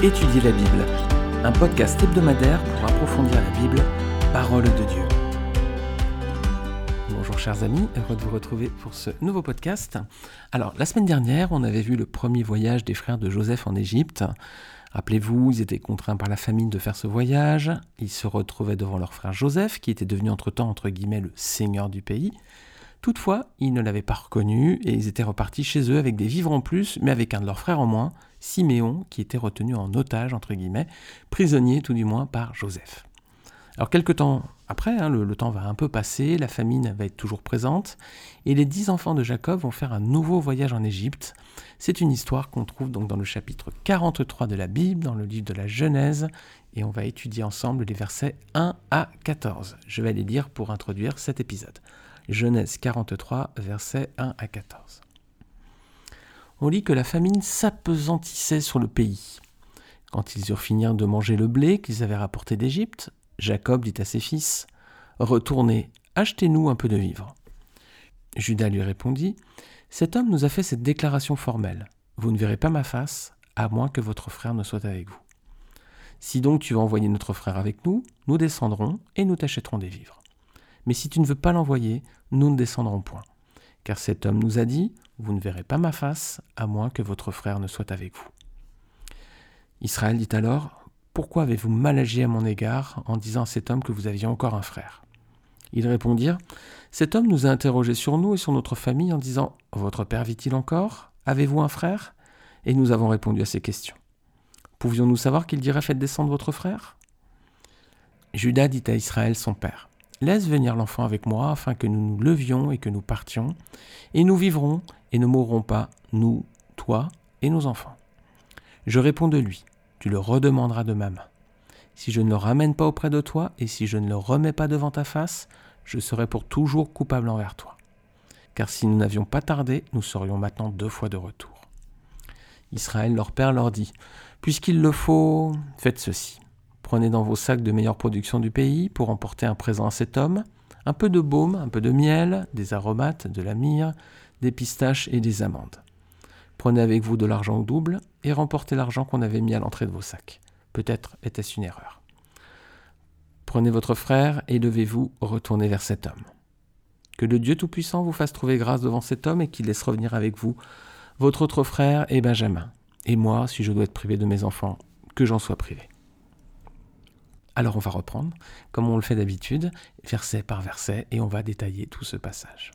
Étudier la Bible, un podcast hebdomadaire pour approfondir la Bible, parole de Dieu. Bonjour chers amis, heureux de vous retrouver pour ce nouveau podcast. Alors, la semaine dernière, on avait vu le premier voyage des frères de Joseph en Égypte. Rappelez-vous, ils étaient contraints par la famine de faire ce voyage. Ils se retrouvaient devant leur frère Joseph, qui était devenu entre-temps, entre guillemets, le seigneur du pays. Toutefois, ils ne l'avaient pas reconnu et ils étaient repartis chez eux avec des vivres en plus, mais avec un de leurs frères en moins, Siméon, qui était retenu en otage, entre guillemets, prisonnier tout du moins par Joseph. Alors quelque temps après, hein, le, temps va un peu passer, la famine va être toujours présente, et les dix enfants de Jacob vont faire un nouveau voyage en Égypte. C'est une histoire qu'on trouve donc dans le chapitre 43 de la Bible, dans le livre de la Genèse, et on va étudier ensemble les versets 1 à 14. Je vais les lire pour introduire cet épisode. Genèse 43, versets 1 à 14. On lit que la famine s'apesantissait sur le pays. Quand ils eurent fini de manger le blé qu'ils avaient rapporté d'Égypte, Jacob dit à ses fils Retournez, achetez-nous un peu de vivres. Judas lui répondit Cet homme nous a fait cette déclaration formelle Vous ne verrez pas ma face, à moins que votre frère ne soit avec vous. Si donc tu veux envoyer notre frère avec nous, nous descendrons et nous t'achèterons des vivres. Mais si tu ne veux pas l'envoyer, nous ne descendrons point. Car cet homme nous a dit, Vous ne verrez pas ma face, à moins que votre frère ne soit avec vous. Israël dit alors, Pourquoi avez-vous mal agi à mon égard en disant à cet homme que vous aviez encore un frère? Ils répondirent, Cet homme nous a interrogés sur nous et sur notre famille en disant, Votre père vit-il encore? Avez-vous un frère? Et nous avons répondu à ces questions. Pouvions-nous savoir qu'il dirait Faites descendre votre frère? Judas dit à Israël son père, Laisse venir l'enfant avec moi afin que nous nous levions et que nous partions, et nous vivrons et ne mourrons pas, nous, toi et nos enfants. Je réponds de lui, tu le redemanderas de ma main. Si je ne le ramène pas auprès de toi, et si je ne le remets pas devant ta face, je serai pour toujours coupable envers toi. Car si nous n'avions pas tardé, nous serions maintenant deux fois de retour. Israël, leur père, leur dit, Puisqu'il le faut, faites ceci. Prenez dans vos sacs de meilleure production du pays pour emporter un présent à cet homme, un peu de baume, un peu de miel, des aromates, de la myrrhe, des pistaches et des amandes. Prenez avec vous de l'argent double et remportez l'argent qu'on avait mis à l'entrée de vos sacs. Peut-être était-ce une erreur. Prenez votre frère et levez-vous, retournez vers cet homme. Que le Dieu Tout-Puissant vous fasse trouver grâce devant cet homme et qu'il laisse revenir avec vous votre autre frère et Benjamin. Et moi, si je dois être privé de mes enfants, que j'en sois privé. Alors on va reprendre, comme on le fait d'habitude, verset par verset, et on va détailler tout ce passage.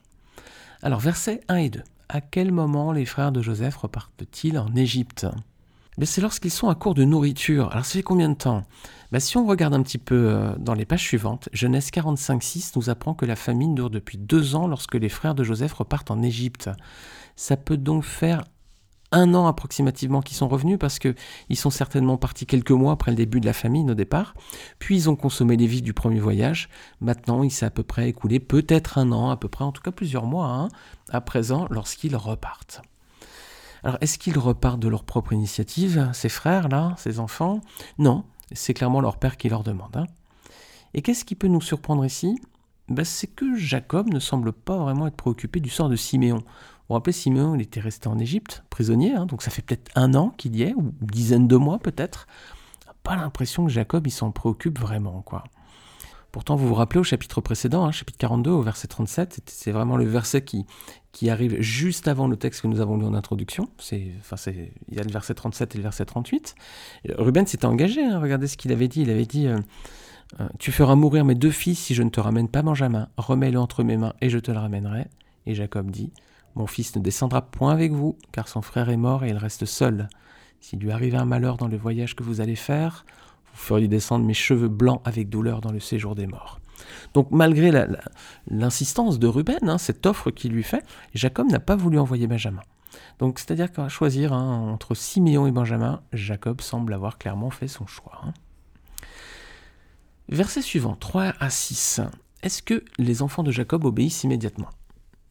Alors versets 1 et 2. À quel moment les frères de Joseph repartent-ils en Égypte? Ben, C'est lorsqu'ils sont à court de nourriture. Alors ça fait combien de temps? Ben, Si on regarde un petit peu euh, dans les pages suivantes, Genèse 45-6 nous apprend que la famine dure depuis deux ans lorsque les frères de Joseph repartent en Égypte. Ça peut donc faire un an approximativement qu'ils sont revenus parce qu'ils sont certainement partis quelques mois après le début de la famine au départ. Puis ils ont consommé les vies du premier voyage. Maintenant, il s'est à peu près écoulé peut-être un an, à peu près, en tout cas plusieurs mois, hein, à présent, lorsqu'ils repartent. Alors, est-ce qu'ils repartent de leur propre initiative, ces frères-là, ces enfants? Non, c'est clairement leur père qui leur demande. Hein. Et qu'est-ce qui peut nous surprendre ici? Ben, C'est que Jacob ne semble pas vraiment être préoccupé du sort de Siméon. Vous vous rappelez, Simeon, il était resté en Égypte, prisonnier, hein, donc ça fait peut-être un an qu'il y est, ou une dizaine de mois peut-être. Pas l'impression que Jacob, il s'en préoccupe vraiment, quoi. Pourtant, vous vous rappelez au chapitre précédent, hein, chapitre 42, au verset 37, c'est vraiment le verset qui, qui arrive juste avant le texte que nous avons lu en introduction. Enfin, il y a le verset 37 et le verset 38. Ruben s'était engagé, hein, regardez ce qu'il avait dit. Il avait dit euh, euh, Tu feras mourir mes deux fils si je ne te ramène pas Benjamin. Remets-le entre mes mains et je te le ramènerai. Et Jacob dit mon fils ne descendra point avec vous, car son frère est mort et il reste seul. S'il lui arrive un malheur dans le voyage que vous allez faire, vous feriez descendre mes cheveux blancs avec douleur dans le séjour des morts. Donc malgré l'insistance de Ruben, hein, cette offre qu'il lui fait, Jacob n'a pas voulu envoyer Benjamin. Donc c'est-à-dire qu'à choisir hein, entre Siméon et Benjamin, Jacob semble avoir clairement fait son choix. Hein. Verset suivant, 3 à 6. Est-ce que les enfants de Jacob obéissent immédiatement?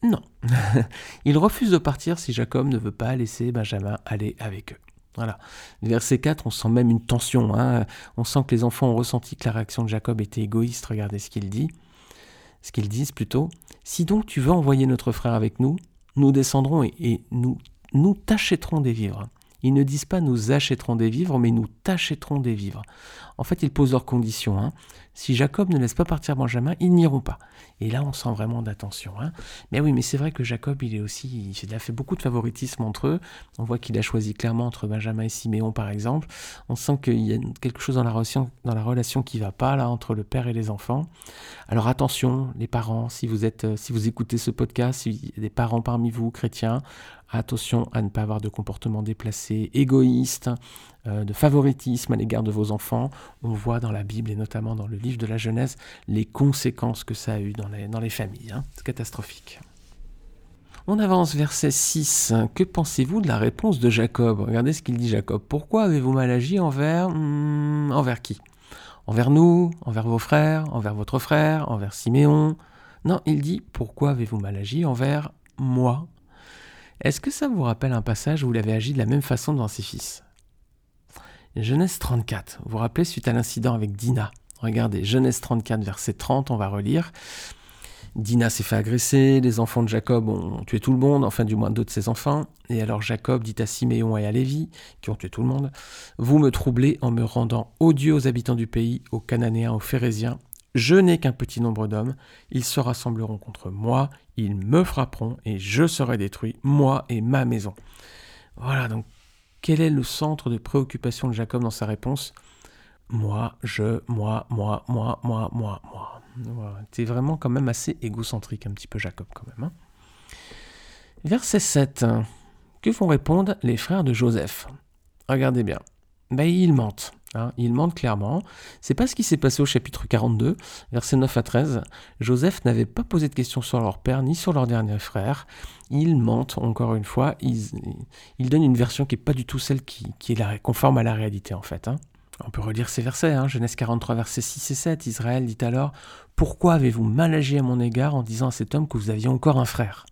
Non. il refuse de partir si Jacob ne veut pas laisser Benjamin aller avec eux. Voilà. Verset 4, on sent même une tension. Hein. On sent que les enfants ont ressenti que la réaction de Jacob était égoïste. Regardez ce qu'il dit. Ce qu'ils disent plutôt. Si donc tu veux envoyer notre frère avec nous, nous descendrons et, nous, nous t'achèterons des vivres. Ils ne disent pas nous achèterons des vivres, mais nous t'achèterons des vivres. En fait, ils posent leurs conditions. Hein. Si Jacob ne laisse pas partir Benjamin, ils n'iront pas. Et là, on sent vraiment d'attention. Hein. Mais oui, mais c'est vrai que Jacob, il est aussi, il a fait beaucoup de favoritisme entre eux. On voit qu'il a choisi clairement entre Benjamin et Siméon, par exemple. On sent qu'il y a quelque chose dans la relation, dans la qui va pas là entre le père et les enfants. Alors attention, les parents, si vous êtes, si vous écoutez ce podcast, si y a des parents parmi vous chrétiens, attention à ne pas avoir de comportement déplacé, égoïste, euh, de favoritisme à l'égard de vos enfants. On voit dans la Bible et notamment dans le livre de la Genèse les conséquences que ça a eu dans les, dans les familles. Hein. C'est catastrophique. On avance verset 6. Que pensez-vous de la réponse de Jacob? Regardez ce qu'il dit Jacob. Pourquoi avez-vous mal agi envers... Hmm, envers qui? Envers nous Envers vos frères Envers votre frère Envers Siméon? Non, il dit Pourquoi avez-vous mal agi envers moi? Est-ce que ça vous rappelle un passage où il avait agi de la même façon devant ses fils? Genèse 34, vous vous rappelez suite à l'incident avec Dina. Regardez, Genèse 34, verset 30, on va relire. Dina s'est fait agresser, les enfants de Jacob ont tué tout le monde, enfin du moins deux de ses enfants. Et alors Jacob dit à Siméon et à Lévi, qui ont tué tout le monde, Vous me troublez en me rendant odieux aux habitants du pays, aux Cananéens, aux Phérésiens, je n'ai qu'un petit nombre d'hommes, ils se rassembleront contre moi, ils me frapperont, et je serai détruit, moi et ma maison. Voilà, donc quel est le centre de préoccupation de Jacob dans sa réponse? Moi, je, moi, moi, moi, moi, moi, moi. Voilà. C'est vraiment quand même assez égocentrique, un petit peu Jacob quand même. Hein. Verset 7. Que vont répondre les frères de Joseph? Regardez bien. Ben, ils mentent. Hein, il mente clairement. C'est pas ce qui s'est passé au chapitre 42, versets 9 à 13. Joseph n'avait pas posé de questions sur leur père ni sur leur dernier frère. Ils mentent, encore une fois. Ils, donnent une version qui n'est pas du tout celle qui, est conforme à la réalité, en fait. Hein. On peut relire ces versets, hein. Genèse 43, versets 6 et 7. Israël dit alors Pourquoi avez-vous mal agi à mon égard en disant à cet homme que vous aviez encore un frère?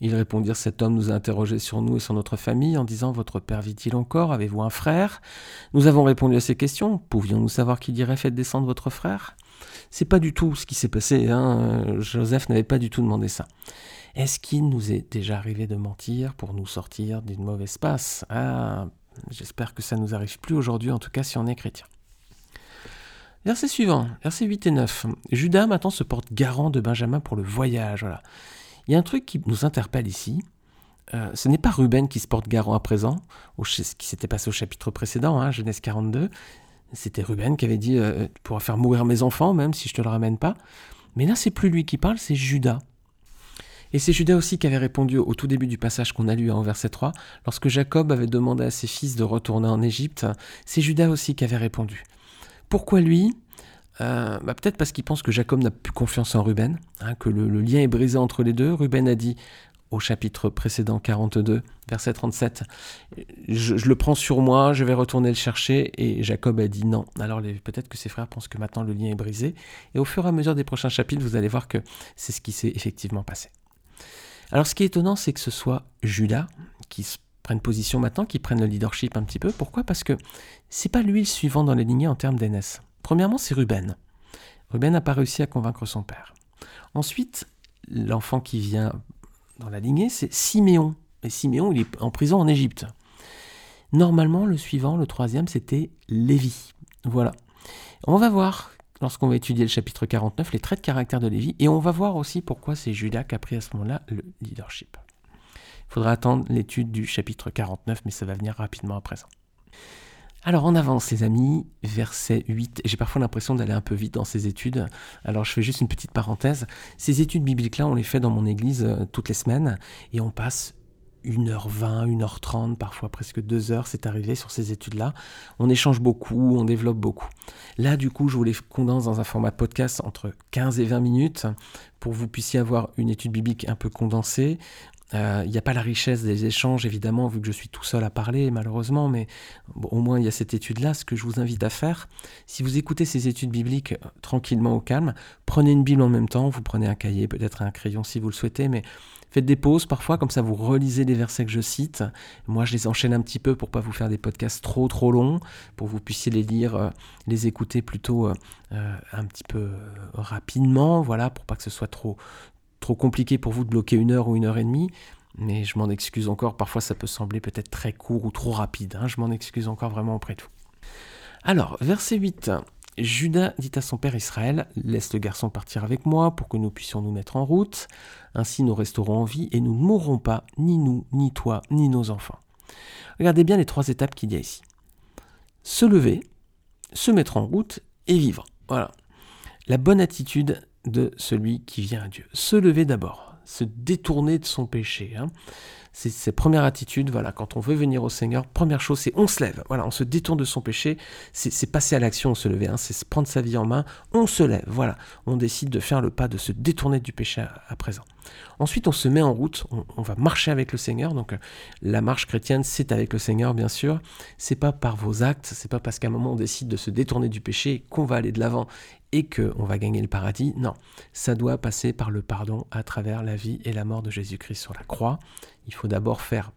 Ils répondirent Cet homme nous a interrogés sur nous et sur notre famille en disant Votre père vit-il encore? Avez-vous un frère? Nous avons répondu à ces questions. Pouvions-nous savoir qui dirait Faites descendre votre frère? C'est pas du tout ce qui s'est passé. Hein. Joseph n'avait pas du tout demandé ça. Est-ce qu'il nous est déjà arrivé de mentir pour nous sortir d'une mauvaise passe? Ah, J'espère que ça ne nous arrive plus aujourd'hui, en tout cas si on est chrétien. Verset suivant, versets 8 et 9. Judas maintenant se porte garant de Benjamin pour le voyage. Voilà. Il y a un truc qui nous interpelle ici. Euh, ce n'est pas Ruben qui se porte garant à présent, ce qui s'était passé au chapitre précédent, hein, Genèse 42. C'était Ruben qui avait dit euh, Tu pourras faire mourir mes enfants, même si je ne te le ramène pas. Mais là, c'est plus lui qui parle, c'est Judas. Et c'est Judas aussi qui avait répondu au tout début du passage qu'on a lu en verset 3, lorsque Jacob avait demandé à ses fils de retourner en Égypte. C'est Judas aussi qui avait répondu. Pourquoi lui? Euh, bah, peut-être parce qu'il pense que Jacob n'a plus confiance en Ruben, hein, que le, lien est brisé entre les deux. Ruben a dit au chapitre précédent 42, verset 37, je, le prends sur moi, je vais retourner le chercher. Et Jacob a dit non. Alors peut-être que ses frères pensent que maintenant le lien est brisé. Et au fur et à mesure des prochains chapitres, vous allez voir que c'est ce qui s'est effectivement passé. Alors ce qui est étonnant, c'est que ce soit Judas qui prenne position maintenant, qui prenne le leadership un petit peu. Pourquoi? Parce que c'est pas lui le suivant dans les lignées en termes d'aînesse. Premièrement, c'est Ruben. Ruben n'a pas réussi à convaincre son père. Ensuite, l'enfant qui vient dans la lignée, c'est Siméon. Et Siméon, il est en prison en Égypte. Normalement, le suivant, le troisième, c'était Lévi. Voilà. On va voir, lorsqu'on va étudier le chapitre 49, les traits de caractère de Lévi, et on va voir aussi pourquoi c'est Judas qui a pris à ce moment-là le leadership. Il faudra attendre l'étude du chapitre 49, mais ça va venir rapidement à présent. Alors on avance les amis, verset 8. J'ai parfois l'impression d'aller un peu vite dans ces études. Alors je fais juste une petite parenthèse. Ces études bibliques-là, on les fait dans mon église euh, toutes les semaines et on passe 1h20, 1h30, parfois presque 2 heures, c'est arrivé sur ces études-là. On échange beaucoup, on développe beaucoup. Là, du coup, je vous les condense dans un format podcast entre 15 et 20 minutes pour que vous puissiez avoir une étude biblique un peu condensée. Euh, il n'y a pas la richesse des échanges, évidemment, vu que je suis tout seul à parler, malheureusement, mais au moins il y a cette étude-là. Ce que je vous invite à faire, si vous écoutez ces études bibliques euh, tranquillement au calme, prenez une Bible en même temps, vous prenez un cahier, peut-être un crayon si vous le souhaitez, mais faites des pauses parfois, comme ça vous relisez les versets que je cite. Moi, je les enchaîne un petit peu pour pas vous faire des podcasts trop trop longs, pour que vous puissiez les lire, euh, les écouter plutôt un petit peu rapidement, voilà, pour pas que ce soit trop trop compliqué pour vous de bloquer une heure ou une heure et demie. mais je m'en excuse encore. Parfois, ça peut sembler peut-être très court ou trop rapide. Hein. Je m'en excuse encore vraiment auprès de vous. Alors, verset 8. Judas dit à son père Israël, Laisse le garçon partir avec moi pour que nous puissions nous mettre en route, ainsi nous resterons en vie et nous ne mourrons pas, ni nous, ni toi, ni nos enfants. Regardez bien les trois étapes qu'il y a ici. Se lever, se mettre en route et vivre. Voilà. La bonne attitude de celui qui vient à Dieu. Se lever d'abord, se détourner de son péché. Hein. C'est sa première attitude, voilà, quand on veut venir au Seigneur, première chose, c'est on se lève, voilà, on se détourne de son péché, c'est passer à l'action, se lever, hein, c'est prendre sa vie en main, on se lève, voilà, on décide de faire le pas, de se détourner du péché à, présent. Ensuite, on se met en route, on, va marcher avec le Seigneur, donc euh, la marche chrétienne, c'est avec le Seigneur, bien sûr, c'est pas par vos actes, c'est pas parce qu'à un moment on décide de se détourner du péché qu'on va aller de l'avant et qu'on va gagner le paradis. Non, ça doit passer par le pardon à travers la vie et la mort de Jésus-Christ sur la croix. Il faut d'abord faire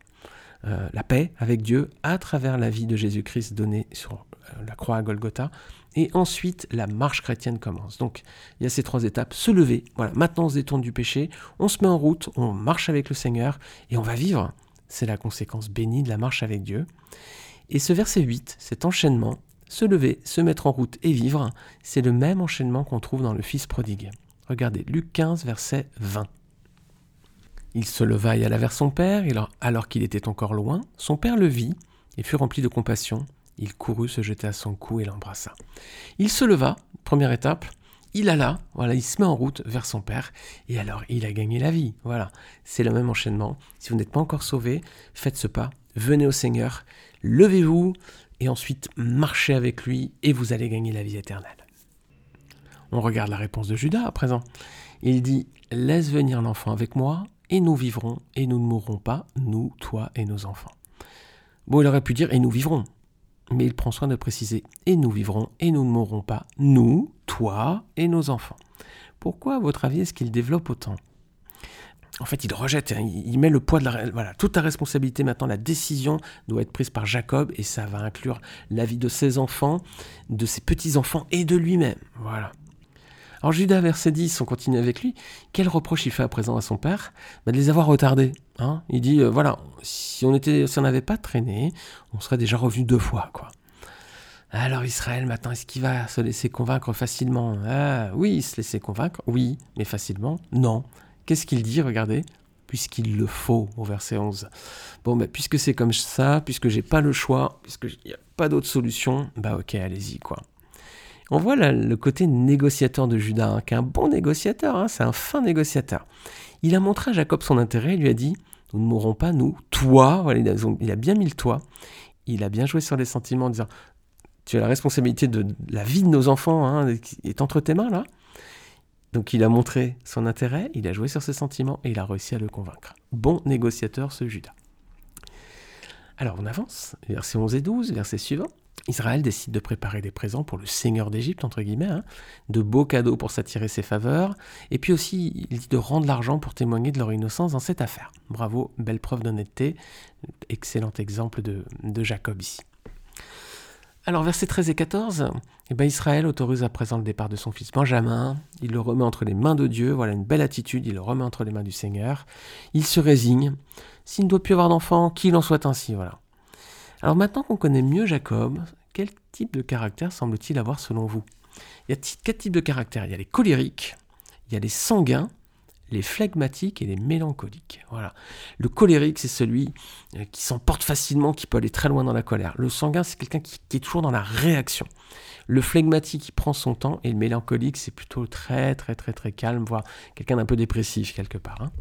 euh, la paix avec Dieu à travers la vie de Jésus-Christ donnée sur euh, la croix à Golgotha. Et ensuite, la marche chrétienne commence. Donc, il y a ces trois étapes. Se lever, voilà, maintenant on se détourne du péché, on se met en route, on marche avec le Seigneur et on va vivre. C'est la conséquence bénie de la marche avec Dieu. Et ce verset 8, cet enchaînement, se lever, se mettre en route et vivre, c'est le même enchaînement qu'on trouve dans le Fils prodigue. Regardez, Luc 15, verset 20. Il se leva et alla vers son père, et alors qu'il était encore loin, son père le vit et fut rempli de compassion. Il courut se jeter à son cou et l'embrassa. Il se leva, première étape, il alla, voilà, il se met en route vers son père, et alors il a gagné la vie. Voilà, c'est le même enchaînement. Si vous n'êtes pas encore sauvé, faites ce pas, venez au Seigneur, levez-vous, et ensuite marchez avec lui et vous allez gagner la vie éternelle. On regarde la réponse de Judas à présent. Il dit Laisse venir l'enfant avec moi, et nous vivrons, et nous ne mourrons pas, nous, toi et nos enfants. Bon, il aurait pu dire Et nous vivrons. Mais il prend soin de préciser Et nous vivrons, et nous ne mourrons pas, nous, toi et nos enfants. Pourquoi, à votre avis, est-ce qu'il développe autant? En fait, il rejette, hein, il met le poids de la... Voilà, toute la responsabilité maintenant, la décision doit être prise par Jacob et ça va inclure la vie de ses enfants, de ses petits-enfants et de lui-même. Voilà. Alors Judas, verset 10, on continue avec lui. Quel reproche il fait à présent à son père? Bah, De les avoir retardés. Hein il dit, euh, voilà, si on n'avait pas traîné, on serait déjà revenu deux fois. Alors Israël, maintenant, est-ce qu'il va se laisser convaincre facilement? Ah, Oui, se laisser convaincre, oui, mais facilement, non. Qu'est-ce qu'il dit Regardez. Puisqu'il le faut, au verset 11. Bon, ben, puisque c'est comme ça, puisque j'ai pas le choix, puisqu'il n'y a pas d'autre solution, bah ok, allez-y, quoi. On voit le côté négociateur de Judas, hein, qui est un bon négociateur, hein, c'est un fin négociateur. Il a montré à Jacob son intérêt, il lui a dit Nous ne mourrons pas, nous, toi, il, a, bien mis le toi. Il a bien joué sur les sentiments en disant Tu as la responsabilité de la vie de nos enfants, hein, est entre tes mains là. Donc il a montré son intérêt, il a joué sur ses sentiments et il a réussi à le convaincre. Bon négociateur ce Judas. Alors on avance, verset 11 et 12, verset suivant. Israël décide de préparer des présents pour le seigneur d'Égypte, entre guillemets, hein. de beaux cadeaux pour s'attirer ses faveurs, et puis aussi il dit de rendre l'argent pour témoigner de leur innocence dans cette affaire. Bravo, belle preuve d'honnêteté, excellent exemple de, de Jacob ici. Alors, versets 13 et 14, eh ben, Israël autorise à présent le départ de son fils Benjamin. Il le remet entre les mains de Dieu. Voilà une belle attitude. Il le remet entre les mains du Seigneur. Il se résigne. S'il ne doit plus avoir d'enfant, qu'il en soit ainsi. Voilà. Alors, maintenant qu'on connaît mieux Jacob, quel type de caractère semble-t-il avoir selon vous? Il y a quatre types de caractères. Il y a les colériques, il y a les sanguins, les flegmatiques et les mélancoliques. Voilà. Le colérique, c'est celui euh, qui s'emporte facilement, qui peut aller très loin dans la colère. Le sanguin, c'est quelqu'un qui, est toujours dans la réaction. Le flegmatique, il prend son temps, et le mélancolique, c'est plutôt très, très, très, très calme, voire quelqu'un d'un peu dépressif quelque part. Hein.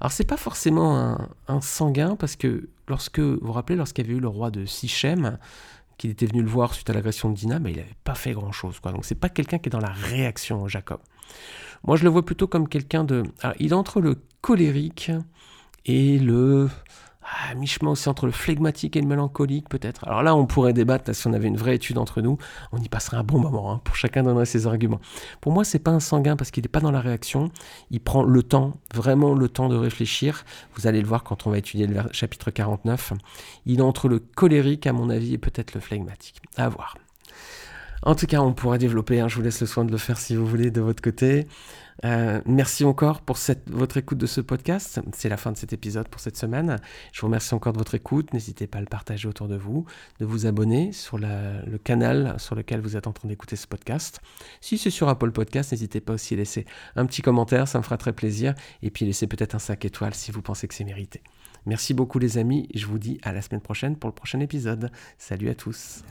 Alors, c'est pas forcément un, sanguin, parce que lorsque, vous vous rappelez, lorsqu'il y avait eu le roi de Sichem, qu'il était venu le voir suite à l'agression de Dina, mais il n'avait pas fait grand-chose. Quoi. Donc, c'est pas quelqu'un qui est dans la réaction, Jacob. Moi, je le vois plutôt comme quelqu'un de. Alors, il est entre le colérique et le. Ah, mi-chemin aussi entre le flegmatique et le mélancolique, peut-être. Alors là, on pourrait débattre, si on avait une vraie étude entre nous, on y passerait un bon moment, hein, pour chacun donnerait ses arguments. Pour moi, c'est pas un sanguin parce qu'il n'est pas dans la réaction, il prend le temps, vraiment le temps de réfléchir. Vous allez le voir quand on va étudier le chapitre 49. Il est entre le colérique, à mon avis, et peut-être le flegmatique. À voir. En tout cas, on pourra développer, hein, je vous laisse le soin de le faire si vous voulez de votre côté. Euh, merci encore pour votre écoute de ce podcast. C'est la fin de cet épisode pour cette semaine. Je vous remercie encore de votre écoute. N'hésitez pas à le partager autour de vous, de vous abonner sur le canal sur lequel vous êtes en train d'écouter ce podcast. Si c'est sur Apple Podcast, n'hésitez pas aussi à laisser un petit commentaire, ça me fera très plaisir. Et puis laissez peut-être un 5 étoiles si vous pensez que c'est mérité. Merci beaucoup les amis. Je vous dis à la semaine prochaine pour le prochain épisode. Salut à tous.